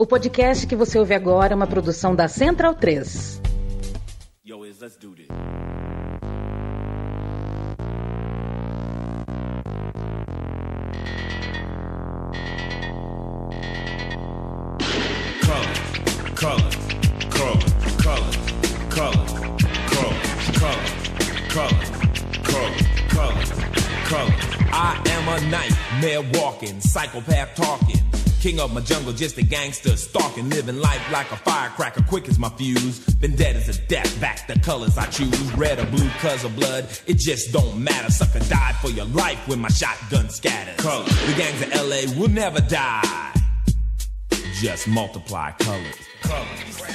O podcast que você ouve agora é uma produção da Central 3. Yo, let's do this. colors, colors, colors, colors, colors, colors, colors, colors, colors. I am a nightmare walking, psychopath talking. King of my jungle, just a gangster, stalking, living life like a firecracker, quick as my fuse. Been dead as a death, back the colors I choose, red or blue, cause of blood, it just don't matter. Sucker died for your life when my shotgun scatters. Colors. The gangs of LA will never die. Just multiply colors.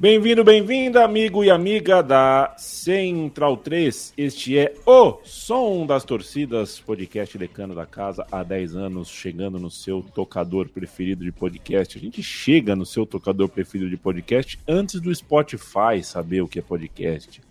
Bem-vindo, bem-vinda, amigo e amiga da Central 3. Este é o Som das Torcidas, podcast decano da casa há 10 anos, chegando no seu tocador preferido de podcast. A gente chega no seu tocador preferido de podcast antes do Spotify saber o que é podcast,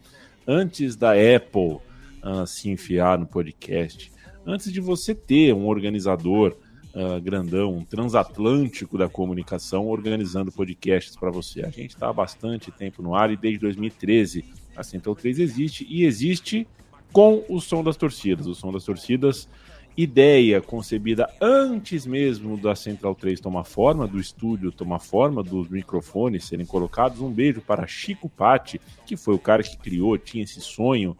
antes da Apple uh, se enfiar no podcast, antes de você ter um organizador uh, grandão, um transatlântico da comunicação, organizando podcasts para você. A gente está há bastante tempo no ar e desde 2013 a Central 3 existe e existe com o som das torcidas. O som das torcidas, ideia concebida antes mesmo da Central 3 tomar forma, do estúdio tomar forma, dos microfones serem colocados. Um beijo para Chico Patti, que foi o cara que criou, tinha esse sonho.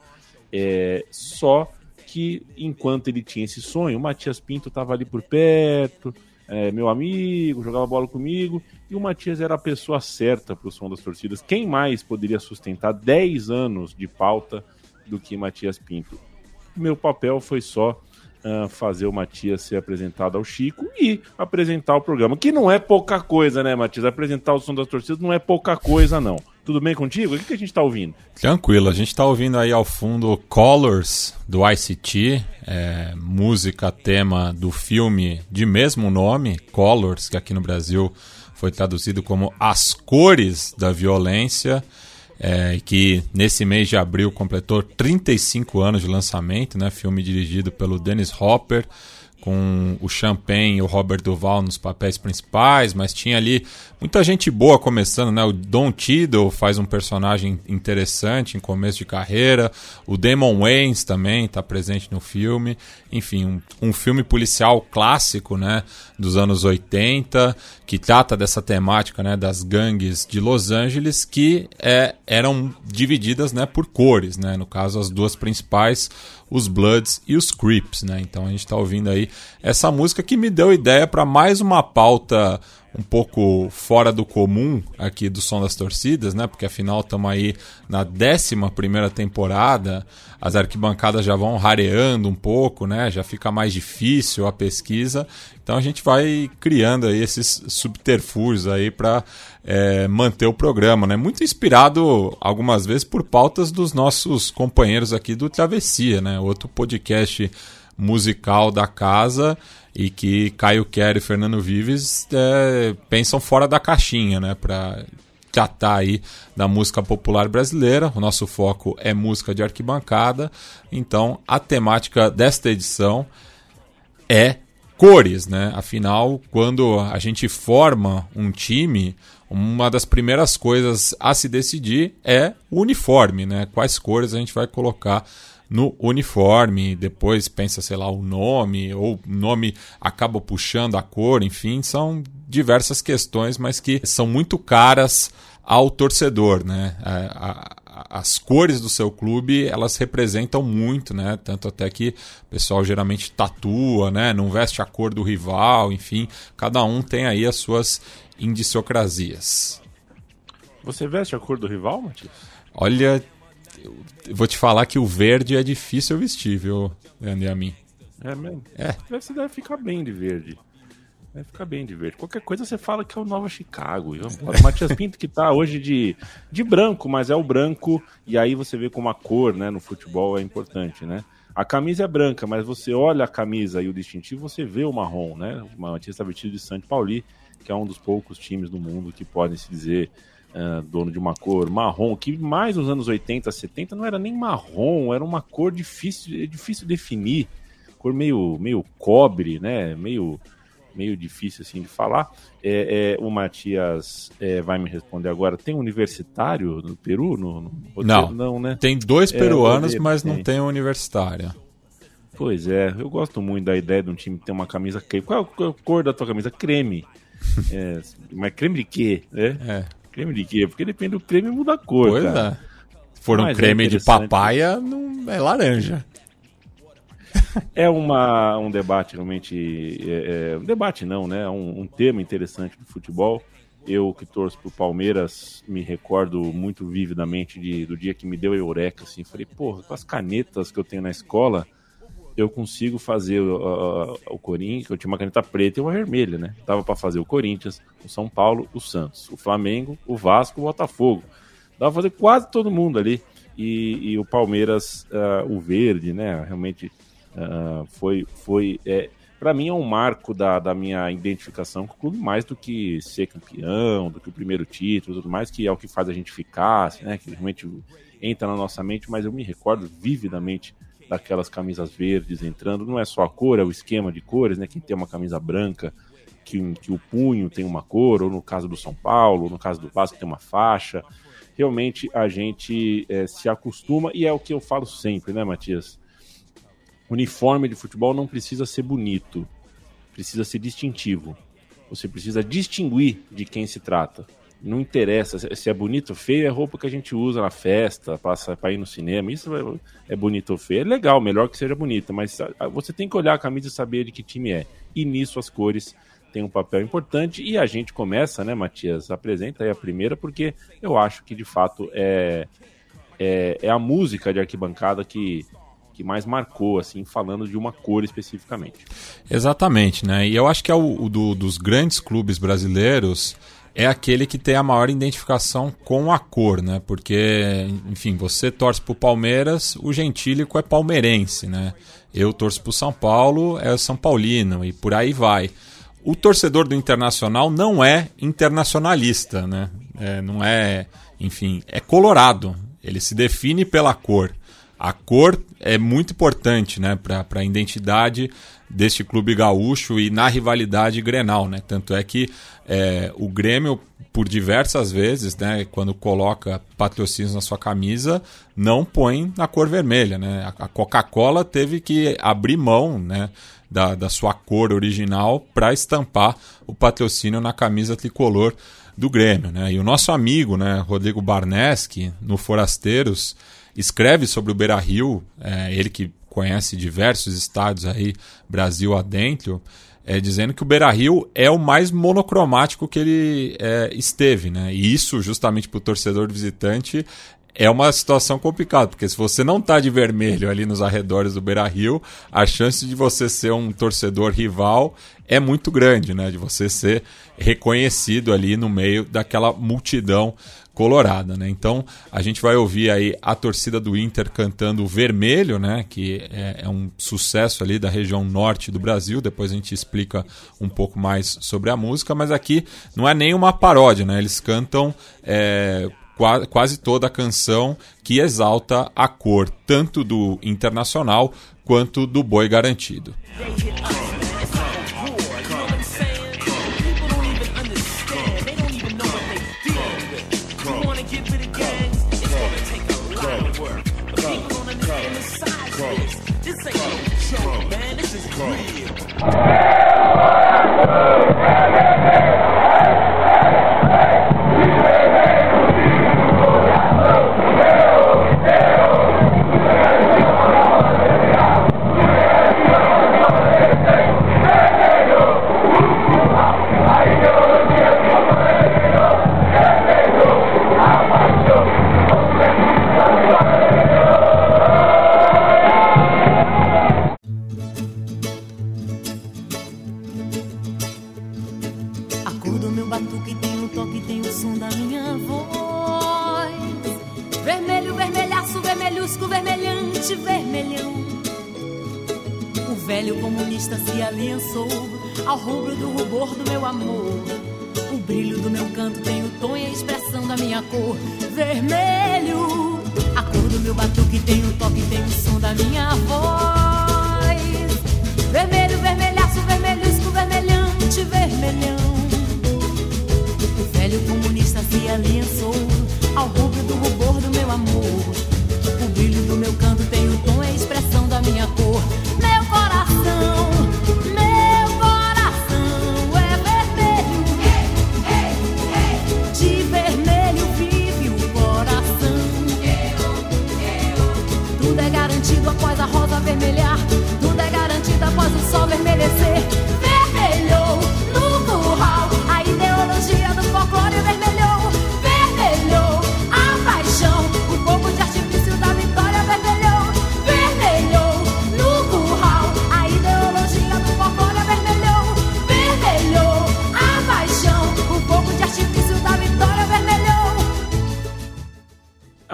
É, só que enquanto ele tinha esse sonho, o Matias Pinto estava ali por perto, é, meu amigo, jogava bola comigo, e o Matias era a pessoa certa para o som das torcidas. Quem mais poderia sustentar 10 anos de pauta do que Matias Pinto? Meu papel foi só uh, fazer o Matias ser apresentado ao Chico e apresentar o programa, que não é pouca coisa, né, Matias? Apresentar o som das torcidas não é pouca coisa, não. Tudo bem contigo? O que, que a gente está ouvindo? Tranquilo, a gente está ouvindo aí ao fundo Colors do ICT, é, música tema do filme de mesmo nome, Colors, que aqui no Brasil foi traduzido como As Cores da Violência, é, que nesse mês de abril completou 35 anos de lançamento, né? Filme dirigido pelo Dennis Hopper com o Champagne e o Robert Duval nos papéis principais, mas tinha ali muita gente boa começando, né? O Don Tiddle faz um personagem interessante em começo de carreira, o Damon Wayans também está presente no filme, enfim, um, um, filme policial clássico, né? Dos anos 80, que trata dessa temática, né? Das gangues de Los Angeles que é, eram divididas, né? Por cores, né? No caso, as duas principais os Bloods e os Creeps, né? Então a gente está ouvindo aí essa música que me deu ideia para mais uma pauta um pouco fora do comum aqui do Som das Torcidas, né? Porque afinal estamos aí na 11 primeira temporada, as arquibancadas já vão rareando um pouco, né? Já fica mais difícil a pesquisa. Então a gente vai criando aí esses subterfúgios aí para é, manter o programa, né? Muito inspirado algumas vezes por pautas dos nossos companheiros aqui do Travessia, né? Outro podcast musical da casa e que Caio Quero e Fernando Vives é, pensam fora da caixinha, né? Para tratar aí da música popular brasileira. O nosso foco é música de arquibancada. Então, a temática desta edição é cores, né? Afinal, quando a gente forma um time, uma das primeiras coisas a se decidir é o uniforme, né? Quais cores a gente vai colocar no uniforme, depois pensa, sei lá, o nome, ou o nome acaba puxando a cor, enfim, são diversas questões, mas que são muito caras ao torcedor, né? A, a, as cores do seu clube elas representam muito, né? Tanto até que o pessoal geralmente tatua, né? Não veste a cor do rival, enfim, cada um tem aí as suas indiciocrasias. Você veste a cor do rival, Matias? Olha, eu vou te falar que o verde é difícil vestir, viu, Leandro a mim. É mesmo? É. Você deve ficar bem de verde. Vai ficar bem de verde. Qualquer coisa você fala que é o Nova Chicago. O Matias Pinto que tá hoje de, de branco, mas é o branco, e aí você vê como a cor né, no futebol é importante, né? A camisa é branca, mas você olha a camisa e o distintivo, você vê o marrom, né? O Matias está vestido de Santo Pauli, que é um dos poucos times do mundo que podem se dizer uh, dono de uma cor marrom, que mais nos anos 80, 70 não era nem marrom, era uma cor difícil, difícil definir, cor meio, meio cobre, né? Meio meio difícil assim de falar. É, é, o Matias é, vai me responder agora. Tem universitário no Peru? No, no não, não, né? Tem dois é, peruanos, mas não tem universitário. Pois é, eu gosto muito da ideia de um time ter uma camisa creme. Qual é a cor da tua camisa? Creme. É, mas creme de quê? Né? É. Creme de quê? Porque depende do creme muda a cor. Pois cara. é. Se for um creme de papaya, não é laranja é uma, um debate realmente. É, é, um debate não, né? Um, um tema interessante do futebol. Eu que torço pro Palmeiras me recordo muito vividamente de, do dia que me deu a eureka, assim. Falei, porra, com as canetas que eu tenho na escola, eu consigo fazer o, o, Corinthians. Eu tinha uma caneta preta e uma vermelha, né? Dava para fazer o Corinthians, o São Paulo, o Santos, o Flamengo, o Vasco, o Botafogo. Dava pra fazer quase todo mundo ali. E, e o Palmeiras, uh, o verde, né? Realmente Uh, foi, foi é, para mim é um marco da, da minha identificação com o clube, mais do que ser campeão, do que o primeiro título, tudo mais, que é o que faz a gente ficar, assim, né, que realmente entra na nossa mente, mas eu me recordo vividamente daquelas camisas verdes entrando, não é só a cor, é o esquema de cores, né, quem tem uma camisa branca, que, que o punho tem uma cor, ou no caso do São Paulo, ou no caso do Vasco tem uma faixa, realmente a gente é, se acostuma, e é o que eu falo sempre, né, Matias? uniforme de futebol não precisa ser bonito, precisa ser distintivo. Você precisa distinguir de quem se trata. Não interessa se é bonito ou feio, é roupa que a gente usa na festa, passa para ir no cinema. Isso é, é bonito ou feio. É legal, melhor que seja bonita, mas você tem que olhar a camisa e saber de que time é. E nisso as cores têm um papel importante. E a gente começa, né, Matias? Apresenta aí a primeira, porque eu acho que de fato é, é, é a música de arquibancada que que mais marcou, assim, falando de uma cor especificamente. Exatamente, né? E eu acho que é o, o do, dos grandes clubes brasileiros é aquele que tem a maior identificação com a cor, né? Porque, enfim, você torce pro Palmeiras, o gentílico é palmeirense, né? Eu torço pro São Paulo, é São Paulino e por aí vai. O torcedor do Internacional não é internacionalista, né? É, não é, enfim, é colorado. Ele se define pela cor. A cor é muito importante né, para a identidade deste clube gaúcho e na rivalidade Grenal. Né? Tanto é que é, o Grêmio, por diversas vezes, né, quando coloca patrocínios na sua camisa, não põe na cor vermelha. Né? A Coca-Cola teve que abrir mão né, da, da sua cor original para estampar o patrocínio na camisa tricolor do Grêmio. Né? E o nosso amigo, né, Rodrigo Barneski, no Forasteiros, escreve sobre o Beira Rio, é, ele que conhece diversos estádios aí, Brasil adentro, é, dizendo que o Beira Rio é o mais monocromático que ele é, esteve, né? E isso, justamente para o torcedor visitante, é uma situação complicada, porque se você não está de vermelho ali nos arredores do Beira Rio, a chance de você ser um torcedor rival é muito grande, né? De você ser reconhecido ali no meio daquela multidão colorada, né? Então a gente vai ouvir aí a torcida do Inter cantando Vermelho, né? Que é, é, um sucesso ali da região norte do Brasil. Depois a gente explica um pouco mais sobre a música, mas aqui não é nenhuma paródia, né? Eles cantam é, quase toda a canção que exalta a cor tanto do Internacional quanto do Boi Garantido. Ao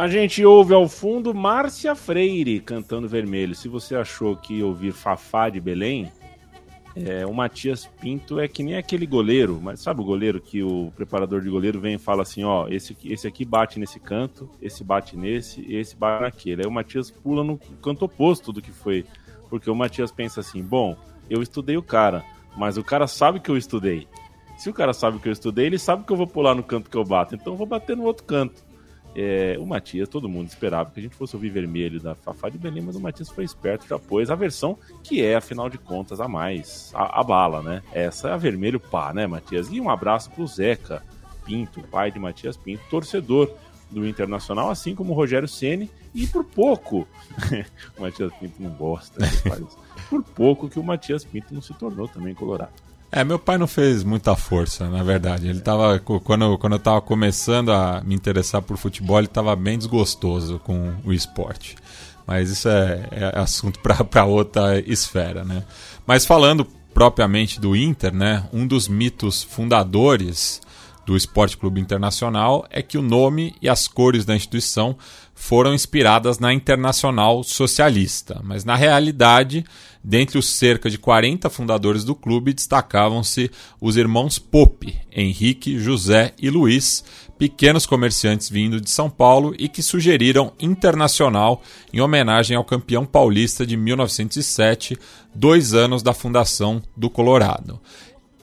A gente ouve ao fundo Márcia Freire cantando vermelho. Se você achou que ouvir Fafá de Belém, é, o Matias Pinto é que nem aquele goleiro, mas sabe o goleiro que o preparador de goleiro vem e fala assim, ó, esse, esse aqui bate nesse canto, esse bate nesse esse bate naquele. Aí o Matias pula no canto oposto do que foi, porque o Matias pensa assim, bom, eu estudei o cara, mas o cara sabe que eu estudei. Se o cara sabe que eu estudei, ele sabe que eu vou pular no canto que eu bato, então eu vou bater no outro canto. É, o Matias, todo mundo esperava que a gente fosse ouvir vermelho da Fafá de Belém, mas o Matias foi esperto, já pôs a versão que é, afinal de contas, a mais, a, a bala, né? Essa é a vermelho pá, né, Matias? E um abraço pro Zeca Pinto, pai de Matias Pinto, torcedor do Internacional, assim como o Rogério Ceni e por pouco, o Matias Pinto não gosta, por pouco que o Matias Pinto não se tornou também colorado. É, meu pai não fez muita força, na verdade. Ele tava. Quando, quando eu tava começando a me interessar por futebol, ele tava bem desgostoso com o esporte. Mas isso é, é assunto para outra esfera, né? Mas falando propriamente do Inter, né? Um dos mitos fundadores do Esporte Clube Internacional é que o nome e as cores da instituição foram inspiradas na Internacional Socialista, mas na realidade, dentre os cerca de 40 fundadores do clube, destacavam-se os irmãos Pope, Henrique, José e Luiz, pequenos comerciantes vindo de São Paulo e que sugeriram Internacional em homenagem ao campeão paulista de 1907, dois anos da fundação do Colorado.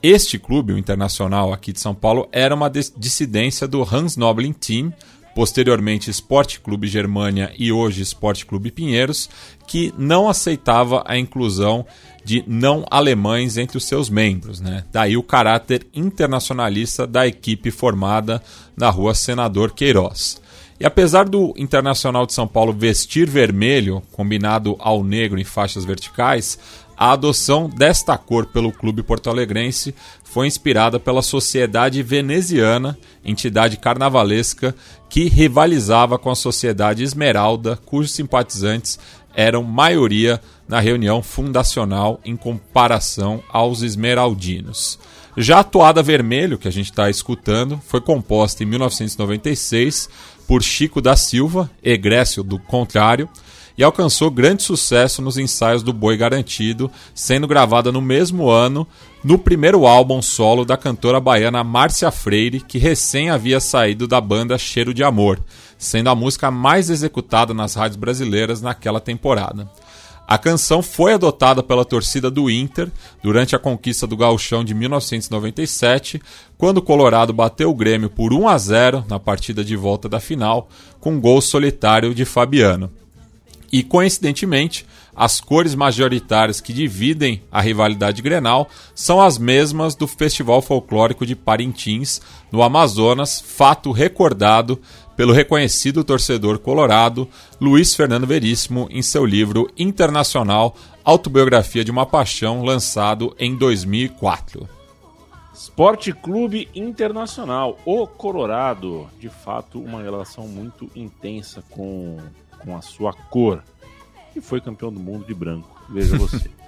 Este clube, o Internacional aqui de São Paulo, era uma dis- dissidência do Hans Noblin Team, posteriormente Esporte Clube Germânia e hoje Esporte Clube Pinheiros, que não aceitava a inclusão de não alemães entre os seus membros. Né? Daí o caráter internacionalista da equipe formada na rua Senador Queiroz. E apesar do Internacional de São Paulo vestir vermelho, combinado ao negro em faixas verticais, a adoção desta cor pelo clube porto-alegrense foi inspirada pela Sociedade Veneziana, entidade carnavalesca que rivalizava com a Sociedade Esmeralda, cujos simpatizantes eram maioria na reunião fundacional em comparação aos esmeraldinos. Já a Toada Vermelho, que a gente está escutando, foi composta em 1996 por Chico da Silva, egrécio do contrário, e alcançou grande sucesso nos ensaios do Boi Garantido, sendo gravada no mesmo ano no primeiro álbum solo da cantora baiana Márcia Freire, que recém havia saído da banda Cheiro de Amor, sendo a música mais executada nas rádios brasileiras naquela temporada. A canção foi adotada pela torcida do Inter durante a conquista do Gauchão de 1997, quando o Colorado bateu o Grêmio por 1 a 0 na partida de volta da final, com gol solitário de Fabiano. E coincidentemente, as cores majoritárias que dividem a rivalidade Grenal são as mesmas do Festival Folclórico de Parintins, no Amazonas, fato recordado pelo reconhecido torcedor colorado Luiz Fernando Veríssimo em seu livro internacional Autobiografia de uma Paixão, lançado em 2004. Esporte Clube Internacional, o Colorado. De fato, uma relação muito intensa com, com a sua cor. E foi campeão do mundo de branco, veja você.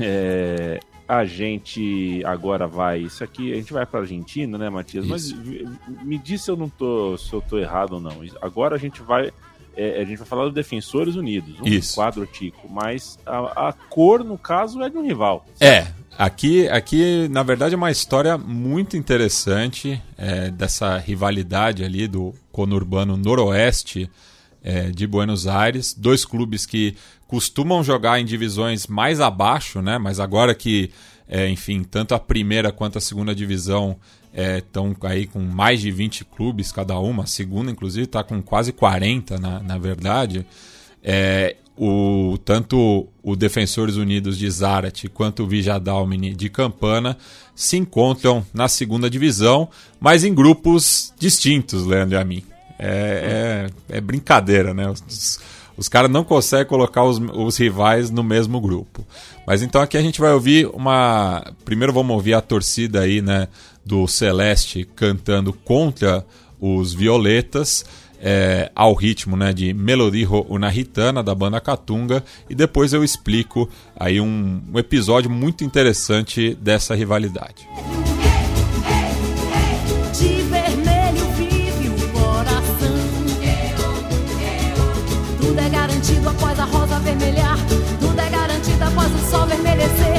É, a gente agora vai. Isso aqui, a gente vai para Argentina, né, Matias? Mas Isso. v- me diz se eu não tô, se eu tô errado ou não. Agora a gente vai. é, a gente vai falar do Defensores Unidos, um Isso. quadro tico, mas a, a cor, no caso, é de um rival. É, aqui, aqui na verdade é uma história muito interessante é, dessa rivalidade ali do conurbano noroeste é, de Buenos Aires. Dois clubes que costumam jogar em divisões mais abaixo, né? Mas agora que É, enfim, tanto a primeira quanto a segunda divisão estão é, aí com mais de 20 clubes cada uma. A segunda, inclusive, está com quase 40, na, na verdade. É, o, tanto o Defensores Unidos de Zarate quanto o Vijadalmini de Campana se encontram na segunda divisão, mas em grupos distintos, Leandro e a mim. É, é, é brincadeira, né? Os, os caras não conseguem colocar os, os, rivais no mesmo grupo. Mas então aqui a gente vai ouvir uma. Primeiro vamos ouvir a torcida aí, né? Do Celeste cantando contra os Violetas é, ao ritmo né, de Melodijo Unahitana da banda Catunga e depois eu explico aí um, um episódio muito interessante dessa rivalidade. Após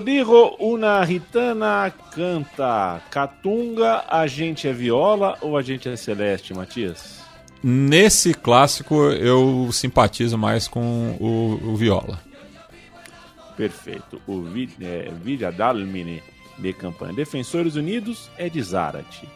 Digo, una gitana canta. Catunga, a gente é viola ou a gente é celeste, Matias? Nesse clássico eu simpatizo mais com o, o viola. Perfeito. O é, Villa Dalmine de campanha. Defensores Unidos é de Zarate.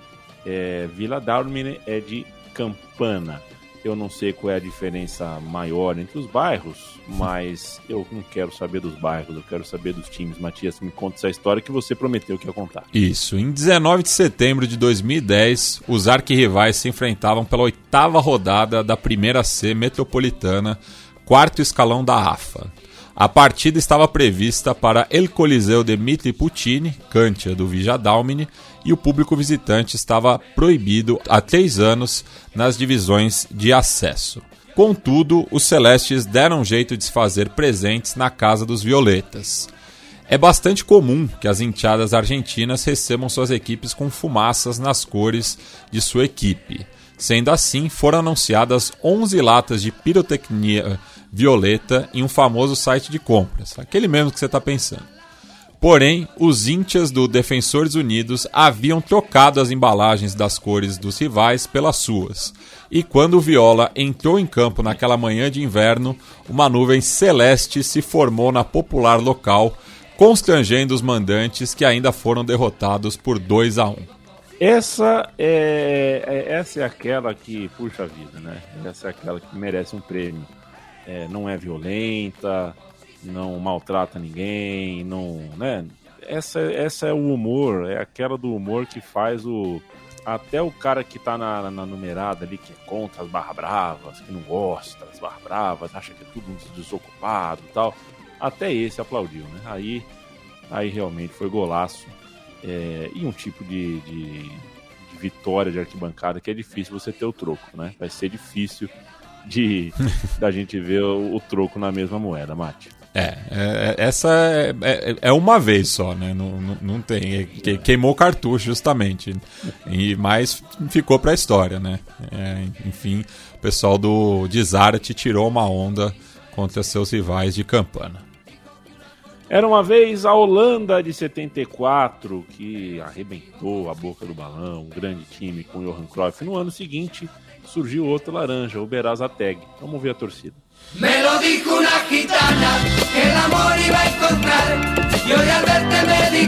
É, Vila Dalmine é de Campana. Eu não sei qual é a diferença maior entre os bairros, mas eu não quero saber dos bairros, eu quero saber dos times. Matias, me conta essa história que você prometeu que ia contar. Isso. Em 19 de setembro de 2010, os arquirrivais se enfrentavam pela oitava rodada da Primeira C Metropolitana, quarto escalão da AFA. A partida estava prevista para El Coliseu de Mitri Puccini, Cantia do Vijadalmine, e o público visitante estava proibido há três anos nas divisões de acesso. Contudo, os celestes deram jeito de se fazer presentes na Casa dos Violetas. É bastante comum que as enteadas argentinas recebam suas equipes com fumaças nas cores de sua equipe. Sendo assim, foram anunciadas 11 latas de pirotecnia violeta em um famoso site de compras, aquele mesmo que você está pensando. Porém, os íntias do Defensores Unidos haviam trocado as embalagens das cores dos rivais pelas suas. E quando o Viola entrou em campo naquela manhã de inverno, uma nuvem celeste se formou na popular local, constrangendo os mandantes que ainda foram derrotados por 2 a 1. Essa é, é- essa é aquela que, puxa vida, né? Essa é aquela que merece um prêmio. É, não é violenta, não maltrata ninguém, não, né? Essa, essa é o humor, é aquela do humor que faz o até o cara que tá na, na numerada ali que é contra as barra bravas, que não gosta das barra bravas, acha que é tudo desocupado e tal. Até esse aplaudiu, né? Aí, aí realmente foi golaço. É, e um tipo de, de, de vitória de arquibancada que é difícil você ter o troco, né? Vai ser difícil de da gente ver o, o troco na mesma moeda, Mate. É, é, essa é, é, é uma vez só, né? Não, não, não tem. é que- queimou o cartucho, justamente. E, mas ficou pra história, né? É, enfim, o pessoal do de Zárate tirou uma onda contra seus rivais de Campana. Era uma vez a Holanda de 74 que arrebentou a boca do balão, um grande time com Johan Cruyff. No ano seguinte surgiu outro laranja, o Berazateg. Vamos ver a torcida. Me lo dijo una gitana que el amor iba a encontrar y hoy al verte me di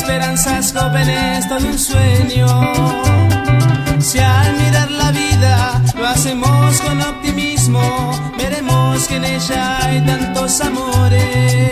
esperanzas jóvenes son un sueño. Si al mirar la vida lo hacemos con optimismo, veremos que en ella hay tantos amores.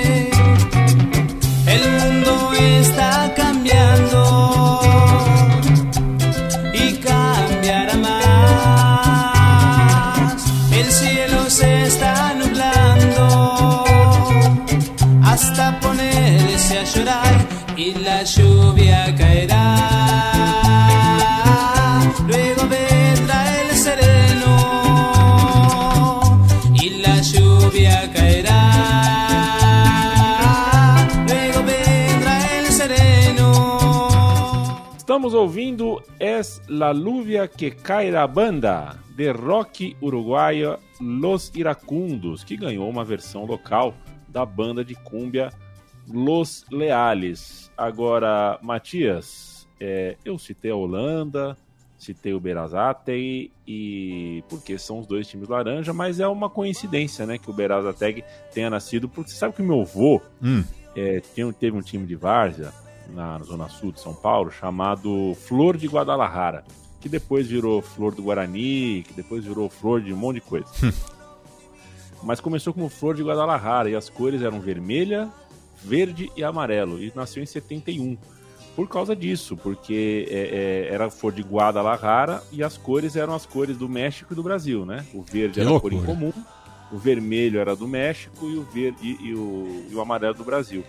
Estamos ouvindo Es la lluvia que cae da banda, de rock uruguaio Los Iracundos, que ganhou uma versão local da banda de cúmbia Los Leales. Agora, Matias, é, eu citei a Holanda, citei o Berazateg e porque são os dois times laranja, mas é uma coincidência, né, que o Berazateg tenha nascido porque você sabe que o meu avô Hum, é, tinha- teve um time de várzea na zona sul de São Paulo chamado Flor de Guadalajara, que depois virou Flor do Guarani, que depois virou Flor de um monte de coisa. Mas começou como Flor de Guadalajara e as cores eram vermelha, verde e amarelo e nasceu em 71. Por causa disso, porque é, é, era Flor de Guadalajara e as cores eram as cores do México e do Brasil, né? O verde Que era a cor loucura. incomum, o vermelho era do México e o, verde, e, e o, e o amarelo do Brasil.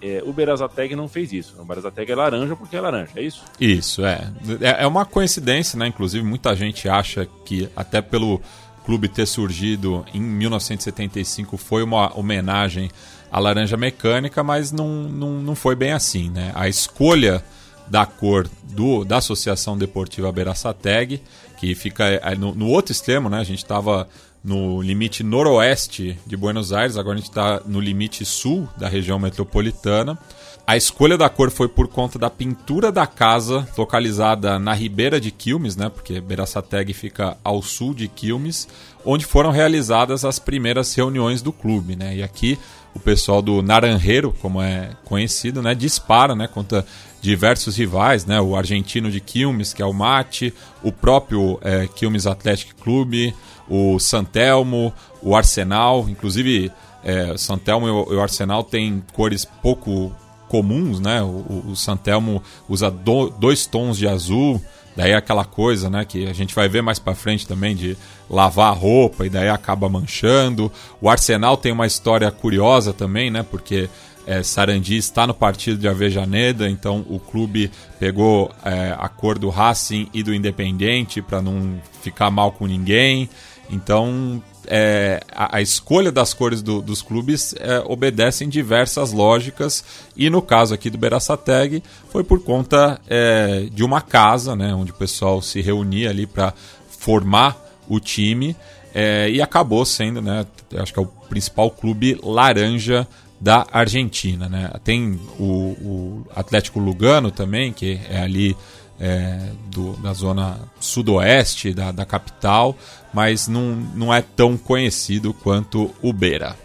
É, o Berazateg não fez isso. O Berazateg é laranja porque é laranja, é isso? Isso, é. É é uma coincidência, né? Inclusive, muita gente acha que, até pelo clube ter surgido em 1975, foi uma homenagem à laranja mecânica, mas não, não, não foi bem assim, né? A escolha da cor do, da Associação Deportiva Beraçateg, que fica é, no, no outro extremo, né? A gente estava no limite noroeste de Buenos Aires, agora a gente está no limite sul da região metropolitana. A escolha da cor foi por conta da pintura da casa, localizada na Ribeira de Quilmes, né? Porque Beraçateg fica ao sul de Quilmes, onde foram realizadas as primeiras reuniões do clube, né? E aqui o pessoal do Naranjeiro, como é conhecido, né, dispara, né, contra diversos rivais, né, o argentino de Quilmes, que é o Mate, o próprio é, Quilmes Athletic Clube, o Santelmo, o Arsenal, inclusive é, Santelmo e o, Arsenal têm cores pouco comuns, né, o, o- Santelmo usa do- dois tons de azul, Daí é aquela coisa, né, que a gente vai ver mais pra frente também de lavar a roupa e daí acaba manchando. O Arsenal tem uma história curiosa também, né, porque é, Sarandi está no partido de Avejaneda, então o clube pegou é, a cor do Racing e do Independente para não ficar mal com ninguém. Então é, a, a escolha das cores do- dos clubes é, obedecem diversas lógicas e no caso aqui do Beraçateg foi por conta é, de uma casa, né, onde o pessoal se reunia ali para formar o time é, e acabou sendo, né, acho que é o principal clube laranja da Argentina, né? Tem o, o Atlético Lugano também, que é ali é, do, da zona sudoeste da, da capital, mas não, não é tão conhecido quanto o Beira.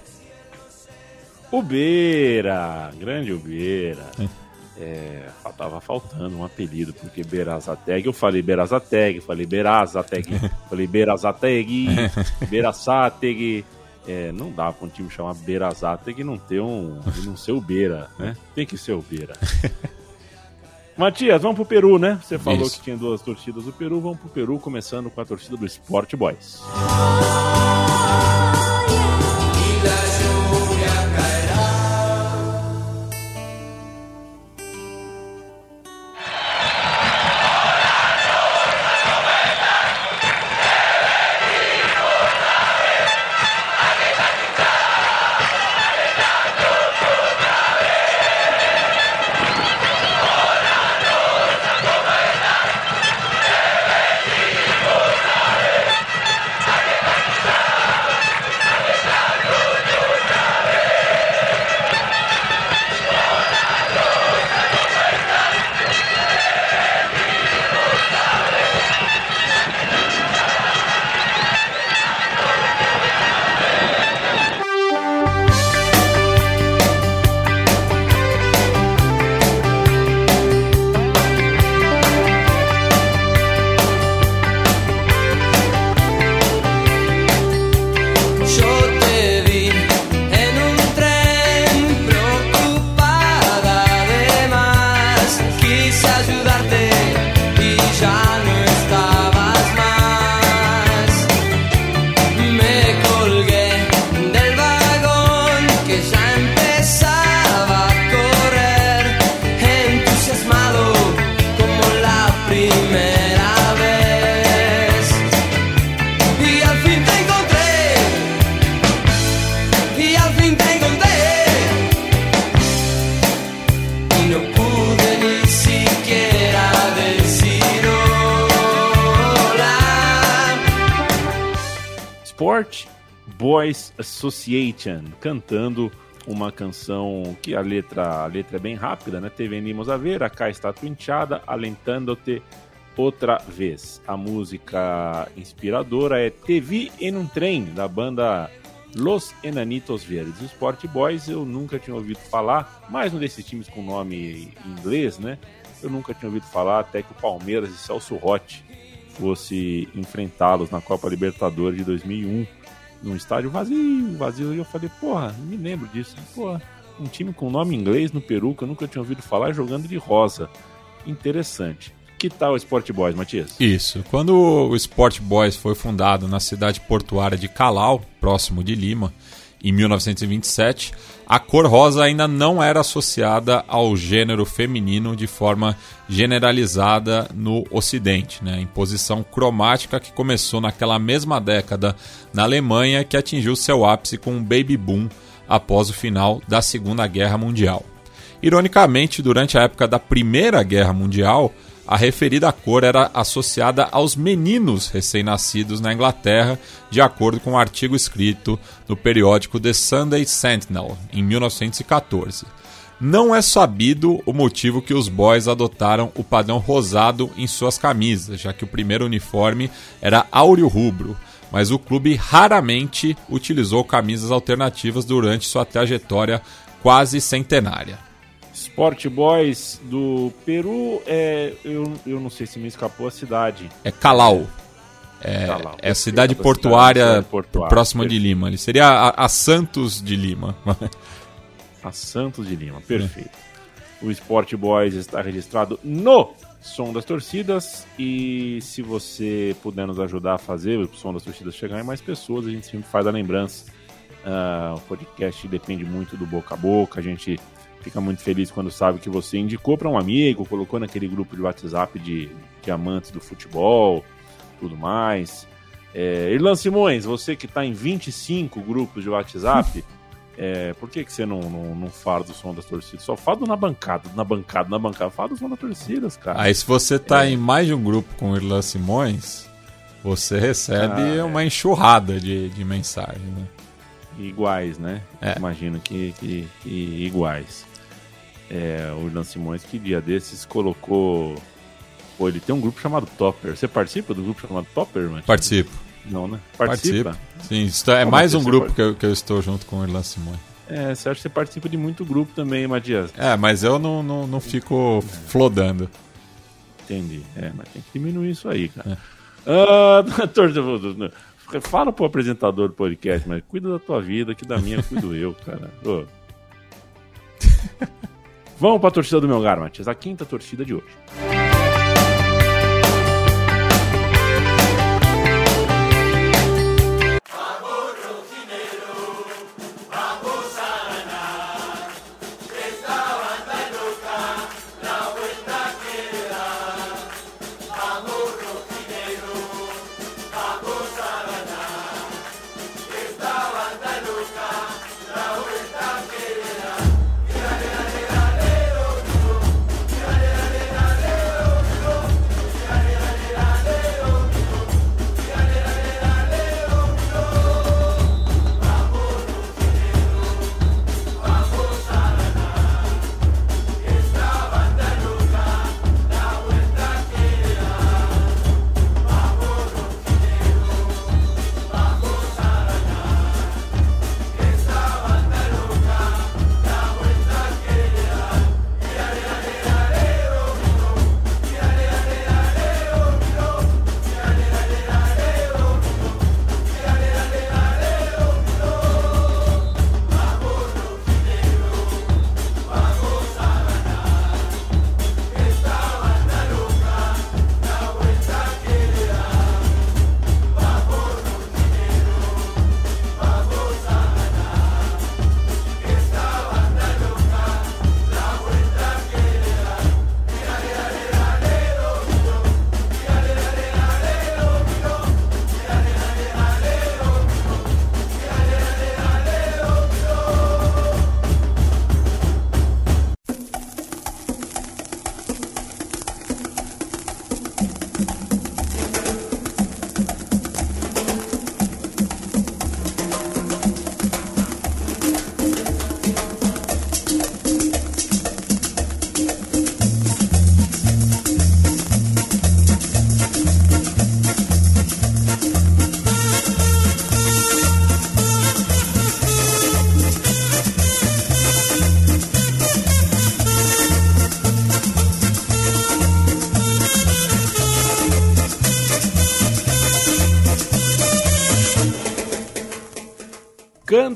Ubeira, grande Ubeira. É, tava faltando um apelido, porque Berazateg, eu falei Berazateg, falei Berazateg, falei Berazateg, Berazateg. É, não dá pra um time chamar Berazateg e não ter um. não ser o Beira, né? Tem que ser o Beira. Matias, vamos pro Peru, né? Você falou Isso. que tinha duas torcidas do Peru, vamos pro Peru, começando com a torcida do Sport Boys. y Sport Boys Association cantando uma canção que a letra, a letra é bem rápida, né? Te venimos a ver, acá está tu hinchada, alentando-te outra vez. A música inspiradora é Te vi em um trem, da banda Los Enanitos Verdes. O Sport Boys eu nunca tinha ouvido falar, mais um desses times com nome em inglês, né? Eu nunca tinha ouvido falar até que o Palmeiras e Celso Rotti fosse enfrentá-los na Copa Libertadores de 2001 num estádio vazio, vazio. E eu falei, porra, me lembro disso. Porra, um time com nome inglês no Peru que eu nunca tinha ouvido falar jogando de rosa. Interessante. Que tal o Sport Boys, Matias? Isso. Quando o Sport Boys foi fundado na cidade portuária de Calau, próximo de Lima, em 1927, a cor rosa ainda não era associada ao gênero feminino de forma generalizada no Ocidente. Né? Imposição cromática que começou naquela mesma década na Alemanha que atingiu seu ápice com um baby boom após o final da Segunda Guerra Mundial. Ironicamente, durante a época da Primeira Guerra Mundial, a referida cor era associada aos meninos recém-nascidos na Inglaterra, de acordo com um artigo escrito no periódico The Sunday Sentinel, em 1914. Não é sabido o motivo que os boys adotaram o padrão rosado em suas camisas, já que o primeiro uniforme era áureo-rubro, mas o clube raramente utilizou camisas alternativas durante sua trajetória quase centenária. Sport Boys do Peru, é, eu, eu não sei se me escapou a cidade. É Calau. É, Calau. é a cidade Cidade portuária, portuária, próxima de Lima. Ele seria a, a Santos de Lima. A Santos de Lima, perfeito. O Sport Boys está registrado no Som das Torcidas e se você puder nos ajudar a fazer o Som das Torcidas chegar em mais pessoas, a gente sempre faz a lembrança. Ah, o podcast depende muito do boca a boca, a gente fica muito feliz quando sabe que você indicou para um amigo, colocou naquele grupo de WhatsApp de, de amantes do futebol, tudo mais. É, Irlan Simões, você que está em 25 grupos de WhatsApp, é, por que, que você não, não, não fala do som das torcidas? Só fala na bancada, na bancada, na bancada. Fala do som das torcidas, cara. Aí se você tá em mais de um grupo com o Irlan Simões, você recebe Ah, é. uma enxurrada de, de mensagem. Né? Iguais, né? É. Imagino que, que, que iguais. É, o Irlan Simões, que dia desses colocou. Pô, ele tem um grupo chamado Topper. Você participa do grupo chamado Topper, mano? Participo. Não, né? Participo. Sim, é mais um grupo que eu, que eu estou junto com o Irlan Simões. É, você acha que você participa de muito grupo também, Matias? É, mas eu não, não, não fico flodando. Entendi. É, mas tem que diminuir isso aí, cara. Ah, torcedor, fala pro apresentador do podcast, mas cuida da tua vida, que da minha cuido eu, cara. Ô. Vamos pra torcida do meu Matias. A quinta torcida de hoje.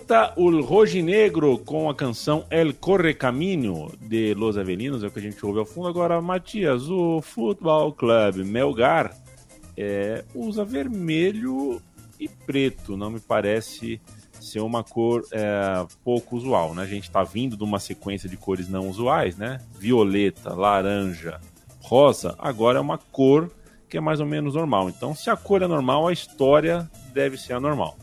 Canta o Rojinegro com a canção El Correcamino de Los Avelinos, é o que a gente ouve ao fundo. Agora, Matias, o Futebol Club Melgar é, usa vermelho e preto, não me parece ser uma cor é, pouco usual, né? A gente está vindo de uma sequência de cores não usuais, né? Violeta, laranja, rosa, agora é uma cor que é mais ou menos normal. Então, se a cor é normal, a história deve ser anormal.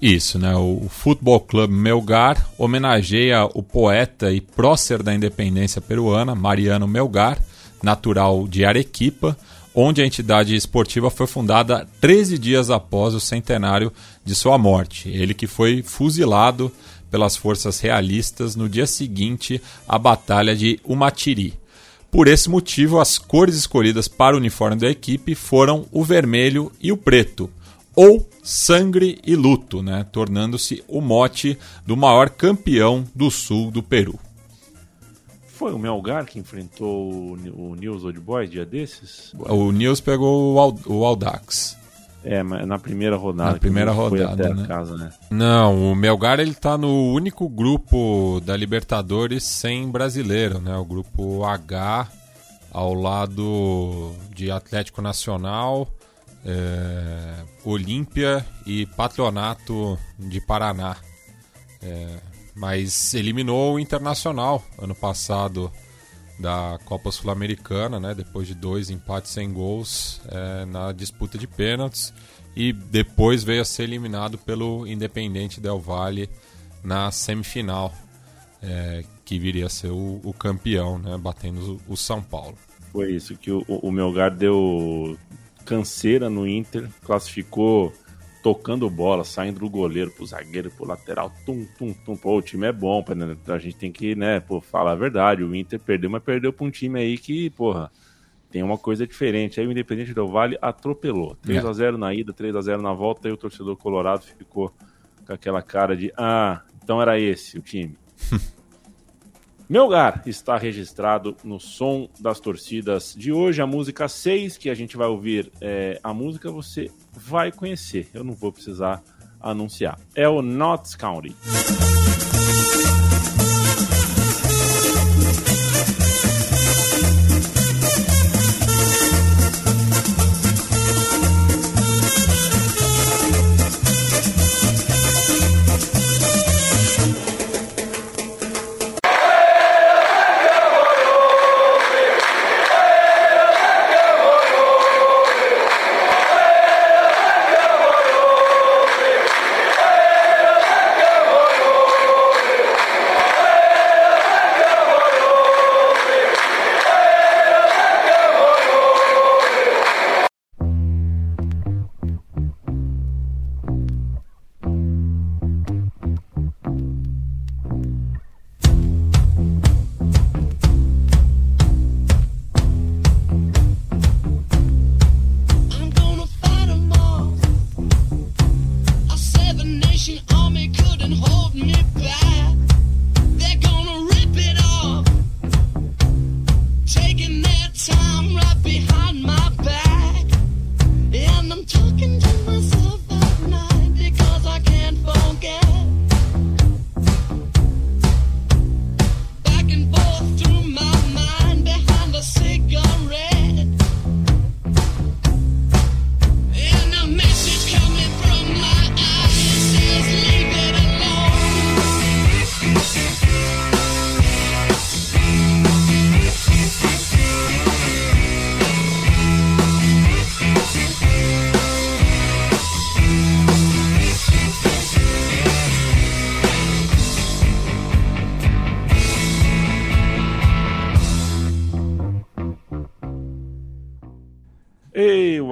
Isso, né? O Futebol Clube Melgar homenageia o poeta e prócer da independência peruana, Mariano Melgar, natural de Arequipa, onde a entidade esportiva foi fundada 13 dias após o centenário de sua morte. Ele que foi fuzilado pelas forças realistas no dia seguinte à Batalha de Umatiri. Por esse motivo, as cores escolhidas para o uniforme da equipe foram o vermelho e o preto, ou sangue e luto, né? tornando-se o mote do maior campeão do sul do Peru. Foi o Melgar que enfrentou o News Old Boys dia desses? O News pegou o, Ald o Aldax. É, mas na primeira rodada. Na primeira rodada, né? Casa, né? Não, o Melgar ele tá no único grupo da Libertadores sem brasileiro, né? O grupo H ao lado de Atlético Nacional, é, Olímpia e Patronato de Paraná. É, mas eliminou o Internacional ano passado da Copa Sul-Americana, né, depois de dois empates sem gols é, na disputa de pênaltis e depois veio a ser eliminado pelo Independente Del Valle na semifinal, é, que viria a ser o, o campeão, né, batendo o, o, São Paulo. Foi isso que o, o Melgar deu canseira no Inter, classificou tocando bola, saindo do goleiro pro zagueiro, pro lateral, tum, tum, tum. Pô, o time é bom, né? a gente tem que, né, pô, falar a verdade. O Inter perdeu, mas perdeu pra um time aí que, porra, tem uma coisa diferente. Aí o Independente do Vale atropelou. 3 a 0 na ida, 3 a 0 na volta, e o torcedor colorado ficou com aquela cara de, ah, então era esse o time. Melgar está registrado no som das torcidas de hoje. A música 6, que a gente vai ouvir, é, a música você vai conhecer. Eu não vou precisar anunciar. É o Notts County.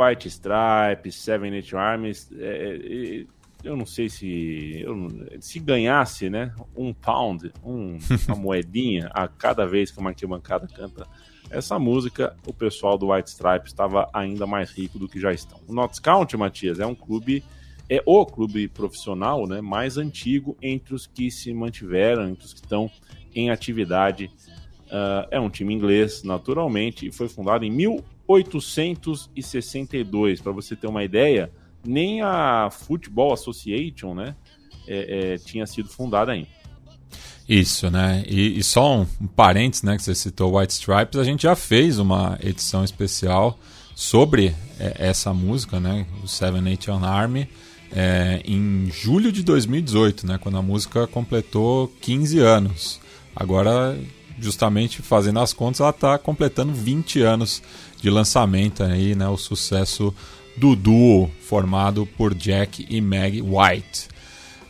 White Stripes, Seven Eight Armies, é, é, eu não sei se eu, se ganhasse, né, um pound, um, uma moedinha a cada vez que uma arquibancada canta essa música, o pessoal do White Stripes estava ainda mais rico do que já estão. O Notts County, Matias, é um clube é o clube profissional, né, mais antigo entre os que se mantiveram, entre os que estão em atividade. Uh, é um time inglês, naturalmente, e foi fundado em 1862. Para você ter uma ideia, nem a Football Association, né? é, é, tinha sido fundada ainda. Isso, né? E, e só um, um parênteses, né, que você citou White Stripes, a gente já fez uma edição especial sobre é, essa música, né, o Seven Nation Army, é, em julho de 2018, né, quando a música completou 15 anos. Agora, justamente fazendo as contas, ela está completando 20 anos de lançamento aí, né, o sucesso do duo formado por Jack e Meg White.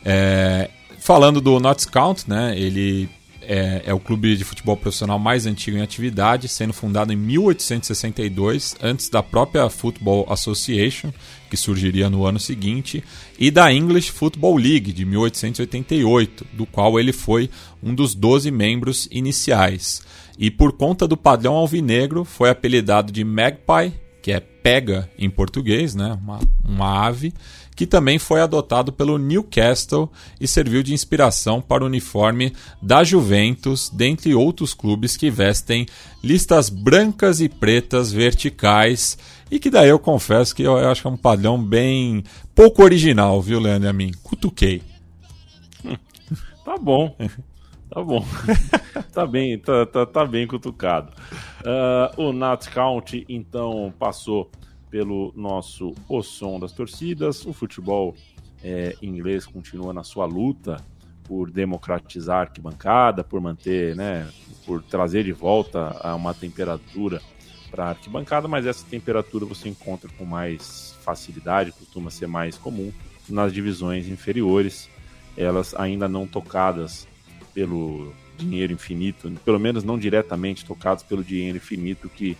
É, falando do Notts Count, né, ele é, é, o clube de futebol profissional mais antigo em atividade, sendo fundado em 1862, antes da própria Football Association, que surgiria no ano seguinte, e da English Football League, de 1888, do qual ele foi um dos 12 membros iniciais. E por conta do padrão alvinegro, foi apelidado de Magpie, que é pega em português, né? uma, uma ave, que também foi adotado pelo Newcastle e serviu de inspiração para o uniforme da Juventus, dentre outros clubes que vestem listas brancas e pretas verticais. E que daí eu confesso que eu, acho que é um padrão bem pouco original, viu, Leandro? A mim, cutuquei. Tá bom. Tá bom. tá bem, tá, tá, tá bem cutucado. Uh, o Nats County, então, passou pelo nosso O Som das Torcidas. O futebol é, inglês continua na sua luta por democratizar a arquibancada, por manter, né, por trazer de volta a uma temperatura para a arquibancada, mas essa temperatura você encontra com mais facilidade, costuma ser mais comum nas divisões inferiores, elas ainda não tocadas pelo dinheiro infinito, pelo menos não diretamente tocados pelo dinheiro infinito que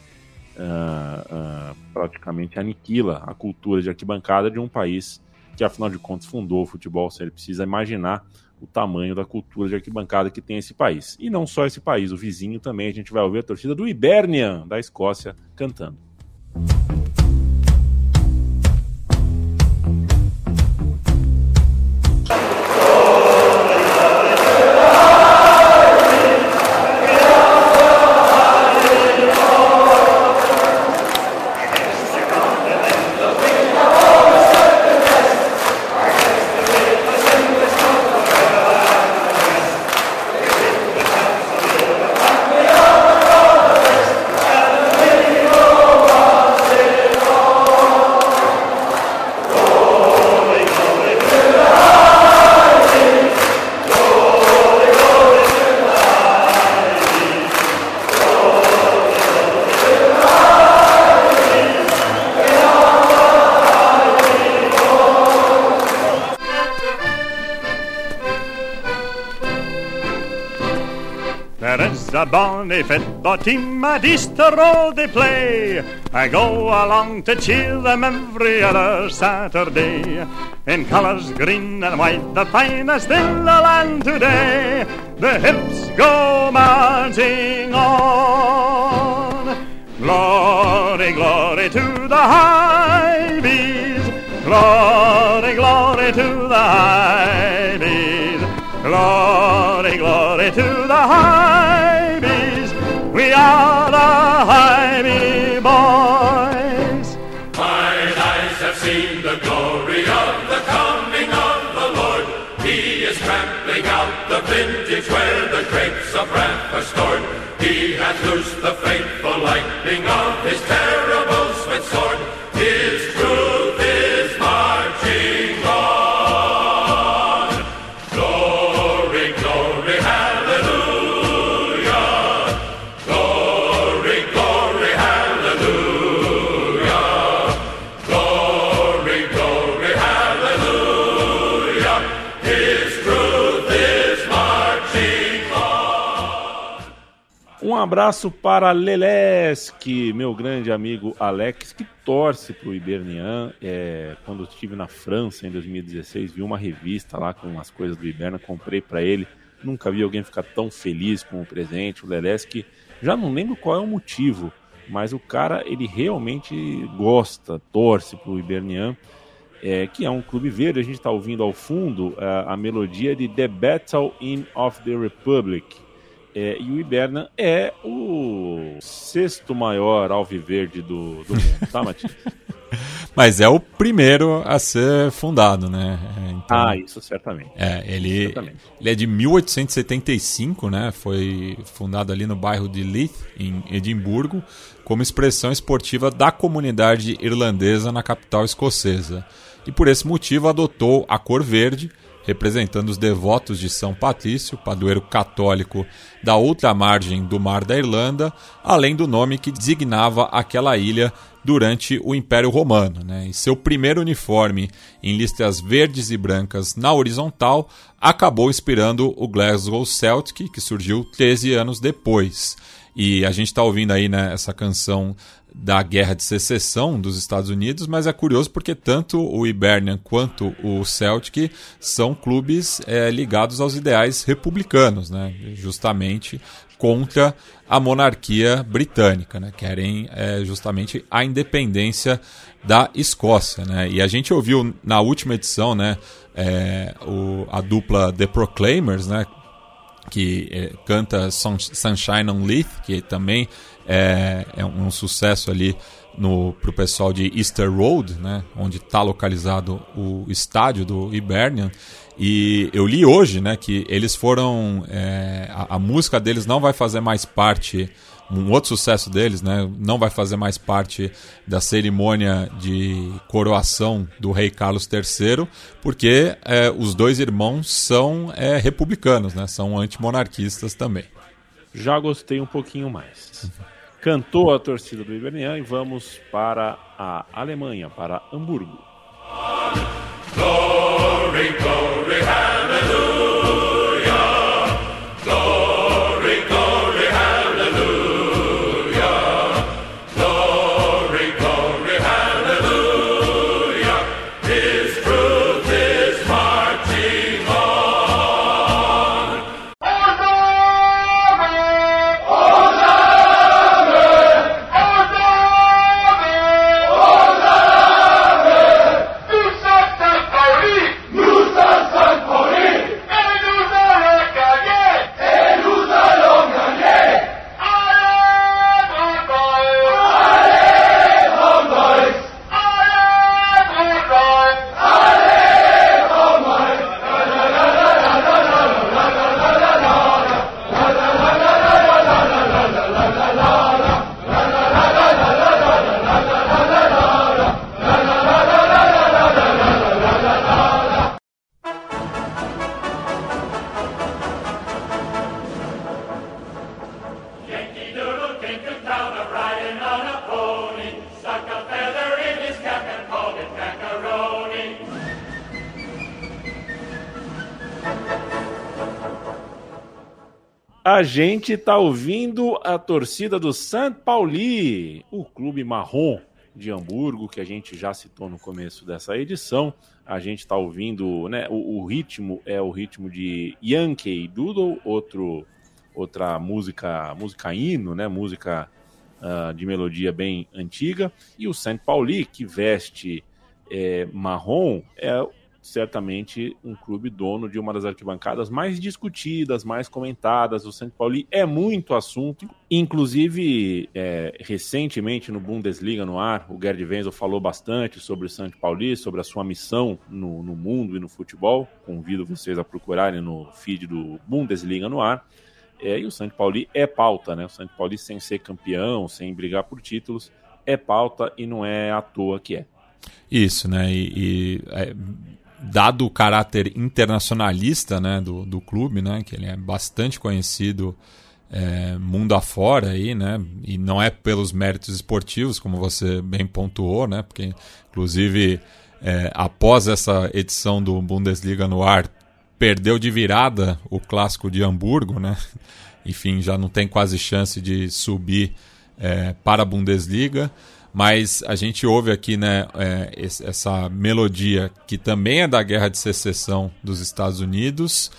uh, uh, praticamente aniquila a cultura de arquibancada de um país que, afinal de contas, fundou o futebol. Você precisa imaginar o tamanho da cultura de arquibancada que tem esse país. E não só esse país, o vizinho também. A gente vai ouvir a torcida do Hibernian, da Escócia, cantando. A bonny fit, the team at Easter Road they play. I go along to cheer them every other Saturday. In colours green and white, the finest in the land today. The hips go marching on. Glory, glory to the high bees. Glory, glory to the high bees. Glory, glory to the high the where the grapes of wrath are stored. He hath loosed the faithful lightning of his terrible abraço para Leleski, meu grande amigo Alex, que torce para o Hibernian. É, quando eu estive na França em 2016, vi uma revista lá com as coisas do Hiberna, comprei para ele. Nunca vi alguém ficar tão feliz com o presente. O Leleski, já não lembro qual é o motivo, mas o cara ele realmente gosta, torce para o Hibernian. É, que é um clube verde, a gente está ouvindo ao fundo a, a melodia de The Battle in of the Republic, é, e o Iberna é o sexto maior alviverde do, do mundo, tá, Matias? Mas é o primeiro a ser fundado, né? Então, ah, isso certamente. É, ele, certamente. ele é de 1875, né? Foi fundado ali no bairro de Leith, em Edimburgo, como expressão esportiva da comunidade irlandesa na capital escocesa. E por esse motivo adotou a cor verde, representando os devotos de São Patrício, padroeiro católico da outra margem do Mar da Irlanda, além do nome que designava aquela ilha durante o Império Romano. Né? E seu primeiro uniforme em listras verdes e brancas na horizontal acabou inspirando o Glasgow Celtic, que surgiu 13 anos depois. E a gente está ouvindo aí né, essa canção da Guerra de Secessão dos Estados Unidos, mas é curioso porque tanto o Hibernian quanto o Celtic são clubes é, ligados aos ideais republicanos, né? justamente contra a monarquia britânica, né? querem é, justamente a independência da Escócia. Né? E a gente ouviu na última edição né, é, o, a dupla The Proclaimers, né, que é, canta Sunshine on Leith, que também é, é um sucesso ali para o pessoal de Easter Road, né, onde está localizado o estádio do Hibernian. E eu li hoje né, que eles foram. É, a, a, música deles não vai fazer mais parte. Um outro sucesso deles, né? Não vai fazer mais parte da cerimônia de coroação do rei Carlos III, porque é, os dois irmãos são é, republicanos, né? São antimonarquistas também. Já gostei um pouquinho mais. Cantou a torcida do Hibernian e vamos para a Alemanha, para Hamburgo. Glory, glory, hallelujah. A gente está ouvindo a torcida do St. Pauli, o clube marrom de Hamburgo, que a gente já citou no começo dessa edição. A gente está ouvindo, né? O, o, ritmo é o ritmo de Yankee Doodle, outro, outra música, música hino, né? Música uh, de melodia bem antiga. E o St. Pauli, que veste é, marrom, é certamente um clube dono de uma das arquibancadas mais discutidas, mais comentadas. O São Paulo é muito assunto. Inclusive, é, recentemente no Bundesliga no ar, o Gerd Wenzel falou bastante sobre o São Paulo, sobre a sua missão no, no mundo e no futebol. Convido vocês a procurarem no feed do Bundesliga no ar. É, e o São Paulo é pauta, né? O São Paulo sem ser campeão, sem brigar por títulos, é pauta e não é à toa que é. Isso, né? E, e é, dado o caráter internacionalista né, do, do clube, né, que ele é bastante conhecido é, mundo afora aí, né, e não é pelos méritos esportivos, como você bem pontuou, né, porque inclusive é, após essa edição do Bundesliga no ar, perdeu de virada o clássico de Hamburgo, né, enfim, já não tem quase chance de subir é, para a Bundesliga mas a gente ouve aqui né, é, essa melodia que também é da Guerra de Secessão dos Estados Unidos.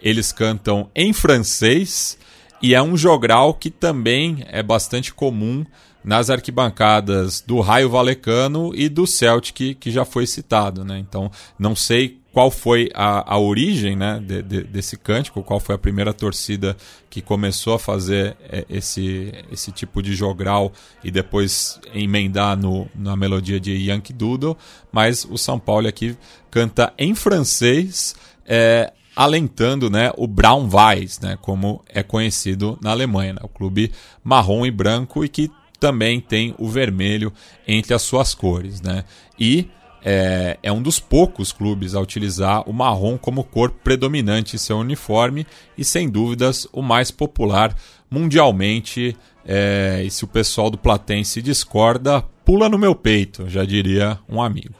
Eles cantam em francês e é um jogral que também é bastante comum nas arquibancadas do Raio Valecano e do Celtic, que já foi citado. Né? Então, não sei qual foi a, a origem né, de, de, desse cântico, qual foi a primeira torcida que começou a fazer é, esse, esse tipo de jogral e depois emendar no, na melodia de Yankee Doodle, mas o São Paulo aqui canta em francês, é, alentando né, o Brown Weiss, né, como é conhecido na Alemanha, né, o clube marrom e branco e que também tem o vermelho entre as suas cores. Né? E é, é, um dos poucos clubes a utilizar o marrom como cor predominante em seu uniforme e, sem dúvidas, o mais popular mundialmente. É, e se o pessoal do Platense discorda, pula no meu peito, já diria um amigo.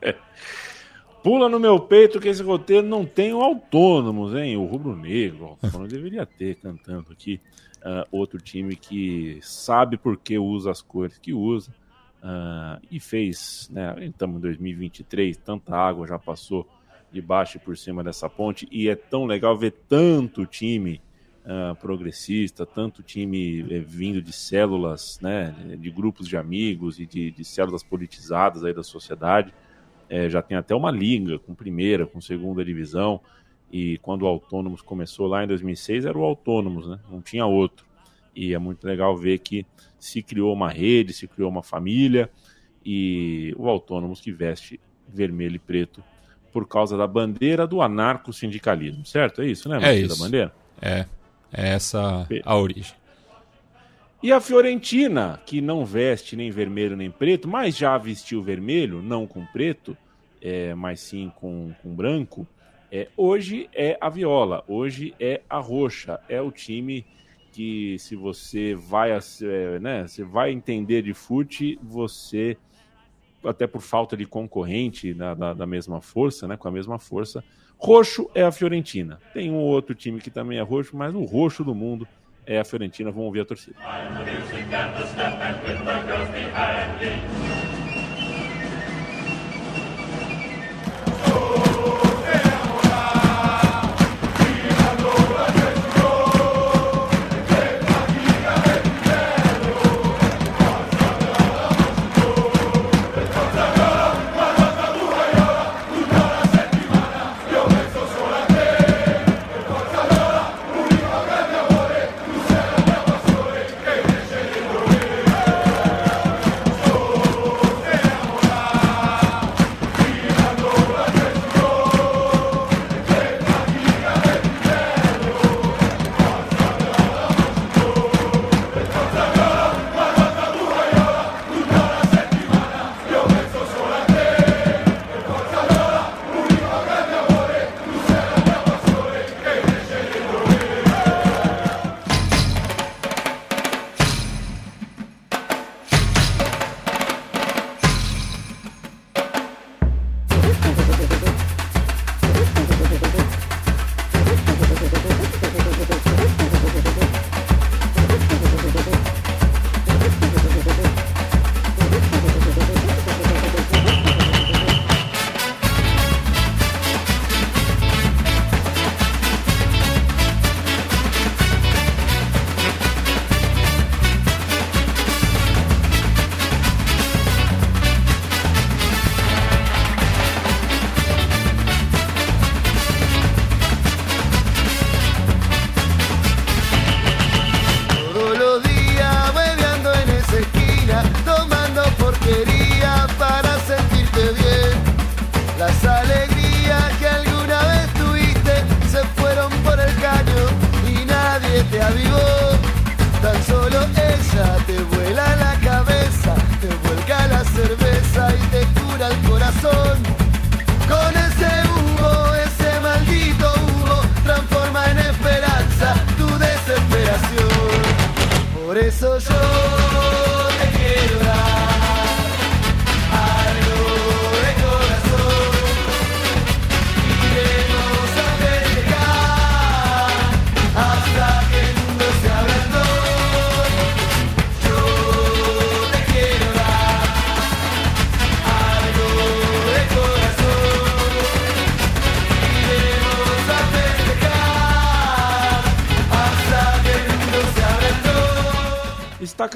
É. Pula no meu peito que esse roteiro não tem o autônomos, hein? O rubro negro, o autônomo deveria ter cantando aqui. Uh, outro time que sabe por que usa as cores que usa Uh, e fez, né, estamos em 2023, tanta água já passou debaixo e por cima dessa ponte, e é tão legal ver tanto time uh, progressista, tanto time eh, vindo de células, né, de grupos de amigos e de, de células politizadas aí da sociedade. É, já tem até uma liga com primeira, com segunda divisão, e quando o Autônomos começou lá em 2006 era o Autônomos, né, não tinha outro. E é muito legal ver que se criou uma rede, se criou uma família e o Autônomos que veste vermelho e preto por causa da bandeira do anarco-sindicalismo, certo? É isso, né? É isso. Da bandeira? É, é essa a origem. E a Fiorentina, que não veste nem vermelho nem preto, mas já vestiu vermelho, não com preto, é, mas sim com, com branco, é, hoje é a viola, hoje é a roxa, é o time que se você vai, é, né, você vai entender de fute, você até por falta de concorrente da, da, da, mesma força, né, com a mesma força, roxo é a Fiorentina. Tem um outro time que também é roxo, mas o roxo do mundo é a Fiorentina. Vamos ouvir a torcida.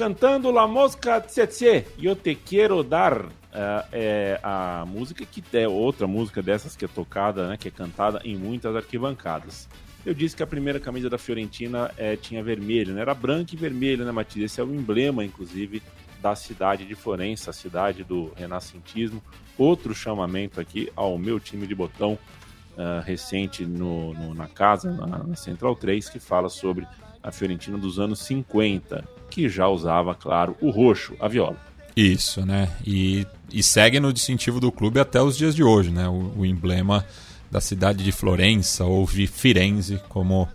Cantando La Mosca Tsetse, Eu Te Quero Dar. é, a música que é outra música dessas que é tocada, né, que é cantada em muitas arquibancadas. Eu disse que a primeira camisa da Fiorentina é, tinha vermelho, né? era branco e vermelho, né, Matias? Esse é o emblema, inclusive, da cidade de Florença, a cidade do renascentismo. Outro chamamento aqui ao meu time de botão uh, recente no, no, na casa, na, na Central 3, que fala sobre a Fiorentina dos anos 50, que já usava, claro, o roxo, a viola. Isso, né? E, e segue no distintivo do clube até os dias de hoje, né? O, o emblema da cidade de Florença ou de Firenze, como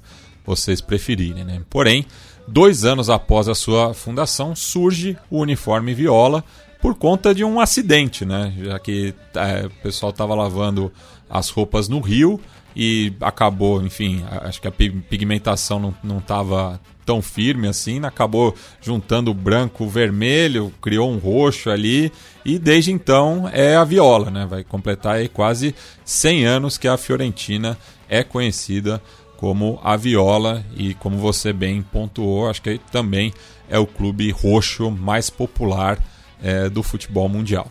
vocês preferirem, né? Porém, dois anos após a sua fundação, surge o uniforme viola por conta de um acidente, né? Já que é, o pessoal estava lavando as roupas no rio e acabou, enfim, acho que a pigmentação não estava tão firme assim, acabou juntando o branco o vermelho, criou um roxo ali e desde então é a viola, né? Vai completar aí quase 100 anos que a Fiorentina é conhecida como a viola e como você bem pontuou, acho que também é o clube roxo mais popular é, do futebol mundial.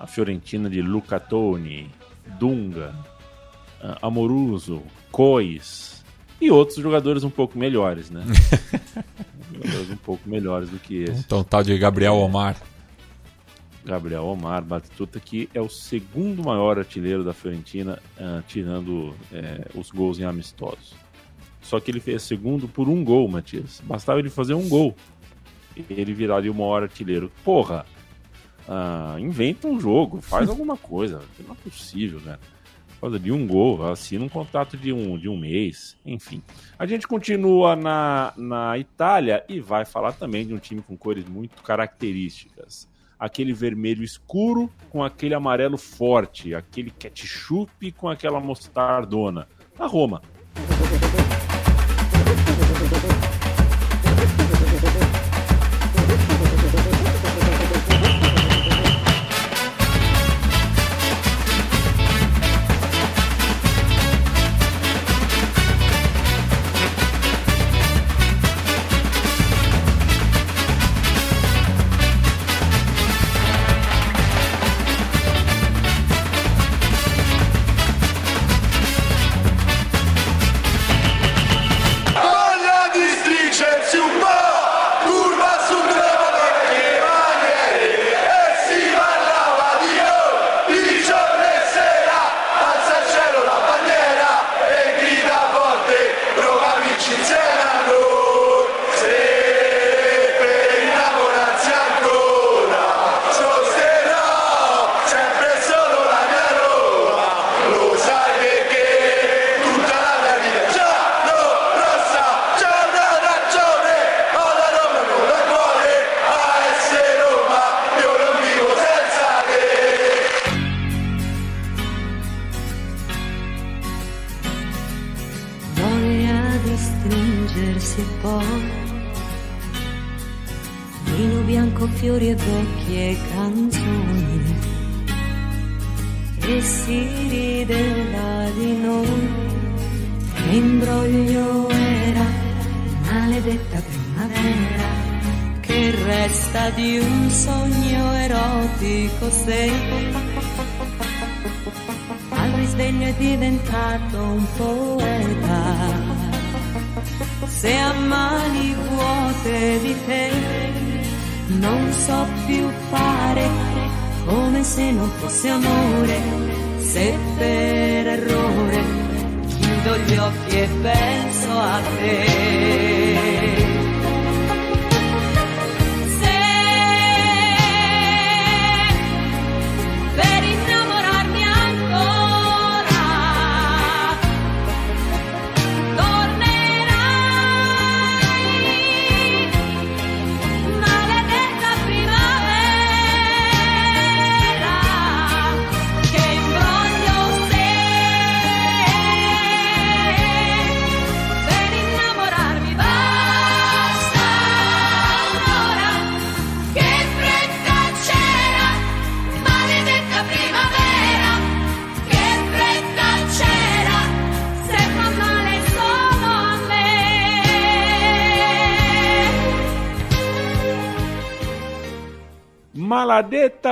A Fiorentina de Luca Toni, Dunga, Amoruso, Cois e outros jogadores um pouco melhores, né? jogadores um pouco melhores do que esse. Então, tal de Gabriel Omar. Gabriel Omar Batistuta, que é o segundo maior artilheiro da Fiorentina, uh, tirando uh, os gols em amistosos. Só que ele fez segundo por um gol, Matias. Bastava ele fazer um gol. Ele viraria o maior artilheiro. Porra! Uh, inventa um jogo, faz alguma coisa. Não é possível, né? Causa de um gol, assina um contrato de um, de um mês, enfim. A gente continua na, na Itália e vai falar também de um time com cores muito características. Aquele vermelho escuro com aquele amarelo forte, aquele ketchup com aquela mostardona. A Roma.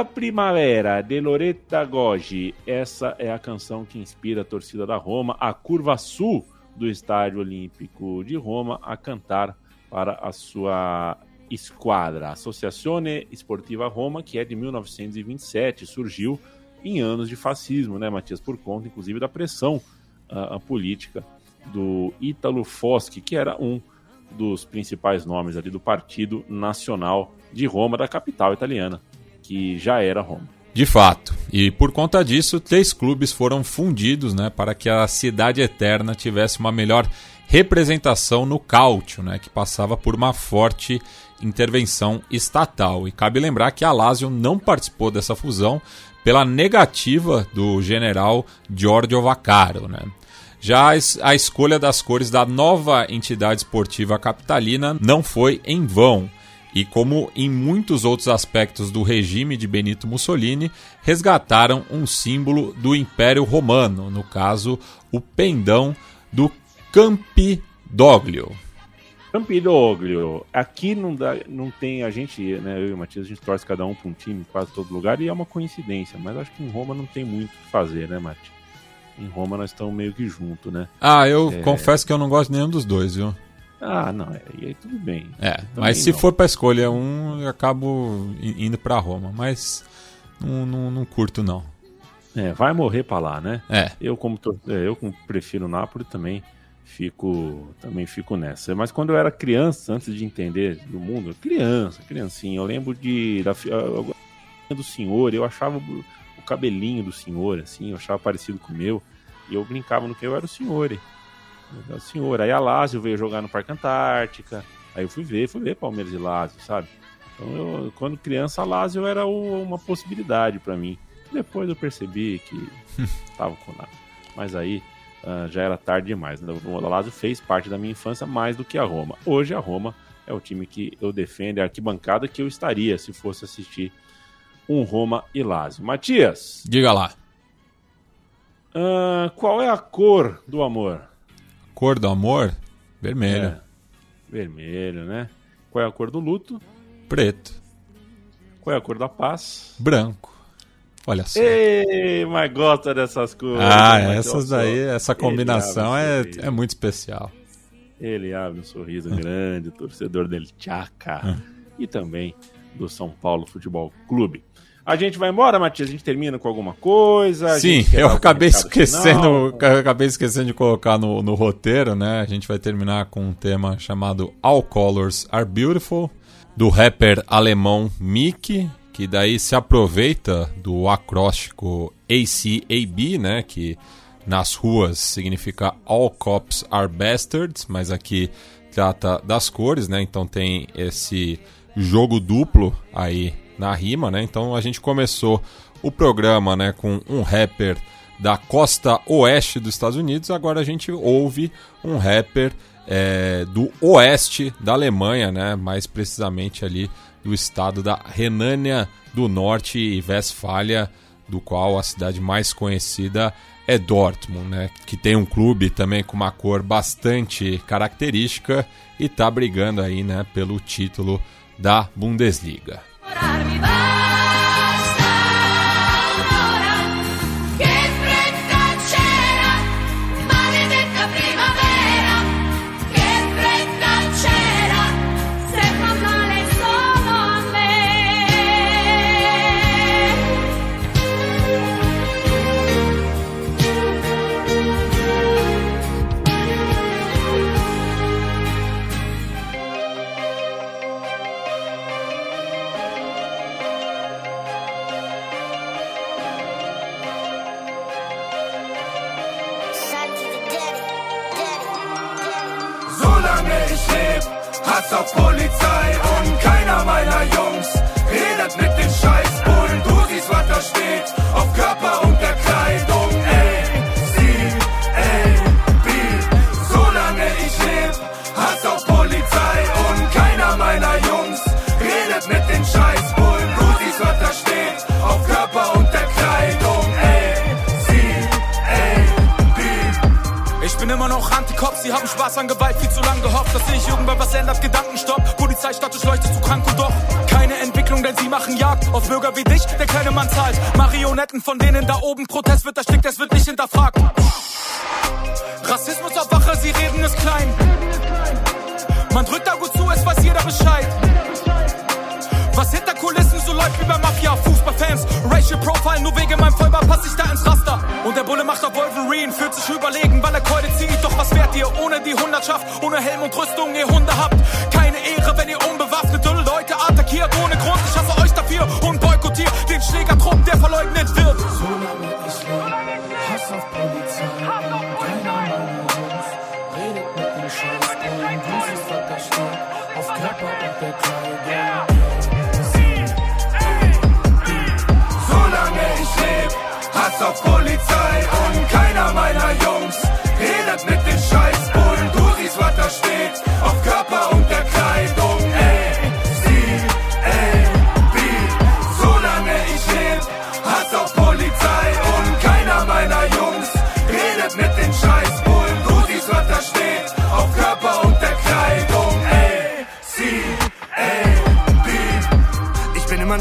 Maladetta Primavera, de Loretta Goggi. Essa é a canção que inspira a torcida da Roma, a curva sul do Estádio Olímpico de Roma, a cantar para a sua esquadra. Associazione Esportiva Roma, que é de 1927, surgiu em anos de fascismo, né, Matias? Por conta, inclusive, da pressão uh, política do Ítalo Foschi, que era um dos principais nomes ali do Partido Nacional de Roma, da capital italiana, que já era Roma. De fato. E por conta disso, três clubes foram fundidos né, para que a Cidade Eterna tivesse uma melhor representação no cálcio, né, que passava por uma forte intervenção estatal. E cabe lembrar que a Lazio não participou dessa fusão pela negativa do general Giorgio Vaccaro. Né? Já a escolha das cores da nova entidade esportiva capitalina não foi em vão. E como em muitos outros aspectos do regime de Benito Mussolini, resgataram um símbolo do Império Romano, no caso, o pendão do Campidoglio. Campidoglio, aqui não, dá, não tem a gente, né, eu e o Matias, a gente torce cada um para um time em quase todo lugar e é uma coincidência, mas acho que em Roma não tem muito o que fazer, né, Matias? Em Roma nós estamos meio que juntos, né? Ah, eu é... confesso que eu não gosto de nenhum dos dois, viu? Ah, não, e aí tudo bem. É, mas se não. for para escolher um, eu acabo indo para Roma, mas não, não, não, curto não. É, vai morrer para lá, né? É. Eu como, é, eu como prefiro Nápoles também fico também fico nessa. Mas quando eu era criança, antes de entender do mundo, criança, criancinha, eu lembro de da do senhor, eu achava o cabelinho do senhor assim, eu achava parecido com o meu, e eu brincava no que eu era o senhor. O senhor. Aí a Lázio veio jogar no Parque Antártica. Aí eu fui ver, fui ver Palmeiras e Lázio, sabe? Então eu, quando criança, a Lázio era o, uma possibilidade para mim. Depois eu percebi que tava com nada. Mas aí uh, já era tarde demais. Né? O Lazio fez parte da minha infância mais do que a Roma. Hoje a Roma é o time que eu defendo, é a arquibancada que eu estaria se fosse assistir um Roma e Lazio. Matias. Diga lá. Uh, qual é a cor do amor? Cor do amor? Vermelho. É, vermelho, né? Qual é a cor do luto? Preto. Qual é a cor da paz? Branco. Olha só. Ei, mas gosta dessas cores. Ah, essas daí, essa combinação é, é muito especial. Ele abre um sorriso grande, torcedor dele Tchaca. Ah. E também do São Paulo Futebol Clube. A gente vai embora, Matias? A gente termina com alguma coisa? Sim, eu acabei esquecendo, acabei esquecendo de colocar no, no roteiro, né? A gente vai terminar com um tema chamado All Colors Are Beautiful, do rapper alemão Mickey, que daí se aproveita do acróstico ACAB, né, que nas ruas significa All Cops Are Bastards, mas aqui trata das cores, né? Então tem esse jogo duplo aí na rima, né? Então a gente começou o programa, né, com um rapper da costa oeste dos Estados Unidos, agora a gente ouve um rapper é, do oeste da Alemanha, né? Mais precisamente ali do estado da Renânia do Norte e Westfália, do qual a cidade mais conhecida é Dortmund, né? Que tem um clube também com uma cor bastante característica e está brigando aí, né, pelo título da Bundesliga. llorar mi Sie haben Spaß an Gewalt, viel zu lange gehofft, dass sich irgendwann was ändert. Gedankenstopp, Polizeistatus leuchtet zu krank und doch keine Entwicklung denn sie machen Jagd auf Bürger wie dich, der keine Mann zahlt. Marionetten von denen da oben, Protest wird erstickt, es wird nicht hinterfragt. Rassismus auf Wache, sie reden es klein. Man drückt da gut zu, es weiß jeder Bescheid. Was hinter Kulissen so läuft wie bei Mafia, Fußballfans, Racial Profile, nur wegen meinem Vollbart passe ich da ins Raster. Fühlt sich überlegen, weil er Keule zieht. Doch was wärt ihr ohne die Hundertschaft, ohne Helm und Rüstung, ihr Hunde habt? Keine Ehre, wenn ihr unbewaffnete Leute attackiert, ohne Grund. Ich hasse euch dafür und boykottiert den Schlägertrupp, der verleugnet wird. Solange ich lebe, Hass auf Polizei. Keiner meiner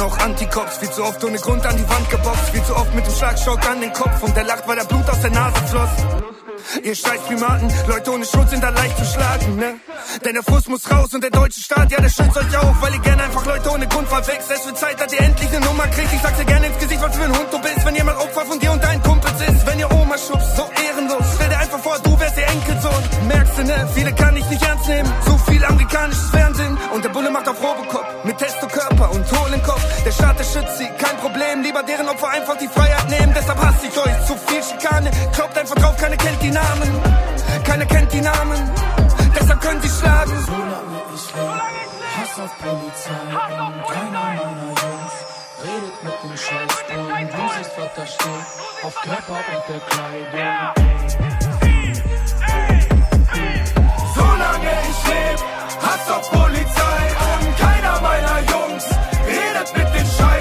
Noch Antikops, viel zu oft ohne Grund an die Wand geboxt, viel zu oft mit dem Schlagschock an den Kopf und der lacht, weil der Blut aus der Nase floss. Ihr scheiß Primaten, Leute ohne Schutz sind da leicht zu schlagen, ne? Denn der Fuß muss raus und der deutsche Staat, ja, der schützt euch auch, weil ihr gerne einfach Leute ohne Grund verwechselt. Es wird Zeit, dass ihr endlich eine Nummer kriegt. Ich sag's dir gerne ins Gesicht, was für ein Hund du bist, wenn jemand Opfer von dir und deinen Kumpels ist. Wenn ihr Oma schubst, so ehrenlos. Stell dir einfach vor, du wärst ihr Enkelsohn. Merkst du, ne? Viele kann ich nicht ernst nehmen. So viel amerikanisches Fernsehen und der Bulle macht auf Robocop. Mit Testo-Körper Hohl im Kopf. Der Staat, der schützt sie, kein Problem. Lieber deren Opfer einfach die Freiheit nehmen. Deshalb hasse ich euch. Zu viel Schikane. Glaubt einfach drauf, keiner kennt die Namen. Keiner kennt die Namen. Deshalb können sie schlagen. Solange ich lebe, Hass auf Polizei. Keiner meiner Jungs redet mit den Scheißbullen. Du siehst, was da steht. Auf Körper und der Kleidung. Solange ich leb, Hass auf Polizei und Internet mit den Scheiß.